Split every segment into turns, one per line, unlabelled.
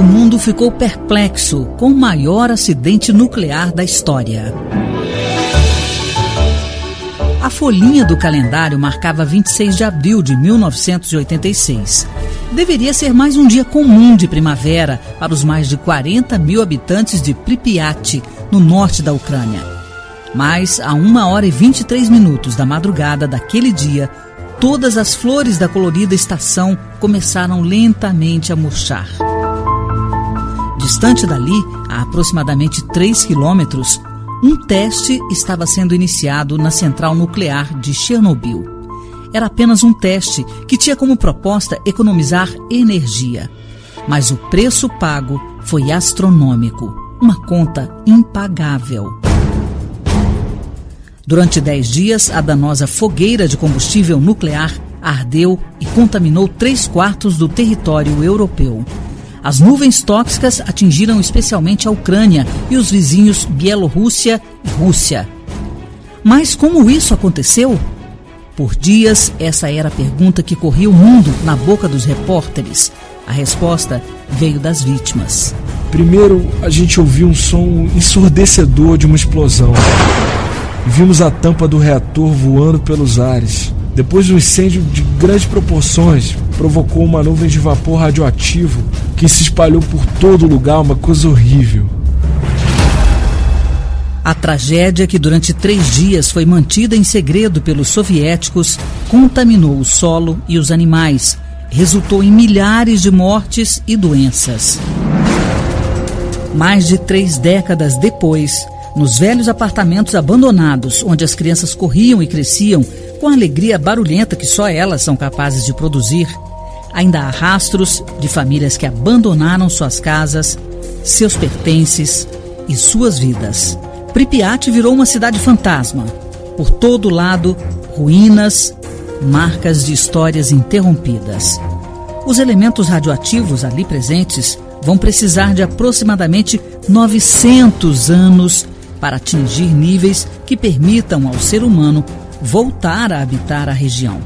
o mundo ficou perplexo com o maior acidente nuclear da história. A folhinha do calendário marcava 26 de abril de 1986. Deveria ser mais um dia comum de primavera para os mais de 40 mil habitantes de Pripyat, no norte da Ucrânia. Mas, a 1 hora e 23 minutos da madrugada daquele dia, todas as flores da colorida estação começaram lentamente a murchar. Distante dali, a aproximadamente 3 quilômetros, um teste estava sendo iniciado na central nuclear de Chernobyl. Era apenas um teste que tinha como proposta economizar energia. Mas o preço pago foi astronômico uma conta impagável. Durante dez dias, a danosa fogueira de combustível nuclear ardeu e contaminou três quartos do território europeu. As nuvens tóxicas atingiram especialmente a Ucrânia e os vizinhos Bielorrússia e Rússia. Mas como isso aconteceu? Por dias, essa era a pergunta que corria o mundo na boca dos repórteres. A resposta veio das vítimas.
Primeiro, a gente ouviu um som ensurdecedor de uma explosão. Vimos a tampa do reator voando pelos ares. Depois, um incêndio de grandes proporções provocou uma nuvem de vapor radioativo que se espalhou por todo lugar, uma coisa horrível.
A tragédia, que durante três dias foi mantida em segredo pelos soviéticos, contaminou o solo e os animais, resultou em milhares de mortes e doenças. Mais de três décadas depois, nos velhos apartamentos abandonados, onde as crianças corriam e cresciam com a alegria barulhenta que só elas são capazes de produzir, ainda há rastros de famílias que abandonaram suas casas, seus pertences e suas vidas. Pripyat virou uma cidade fantasma. Por todo lado, ruínas, marcas de histórias interrompidas. Os elementos radioativos ali presentes vão precisar de aproximadamente 900 anos para atingir níveis que permitam ao ser humano voltar a habitar a região.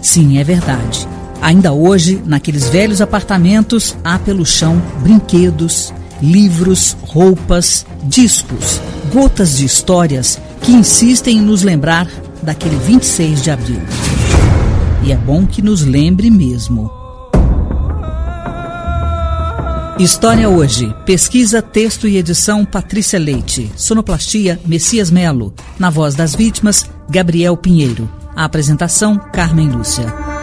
Sim, é verdade. Ainda hoje, naqueles velhos apartamentos, há pelo chão brinquedos, livros, roupas, discos, gotas de histórias que insistem em nos lembrar daquele 26 de abril. E é bom que nos lembre mesmo. História hoje. Pesquisa, texto e edição Patrícia Leite. Sonoplastia Messias Melo. Na voz das vítimas, Gabriel Pinheiro. A apresentação Carmen Lúcia.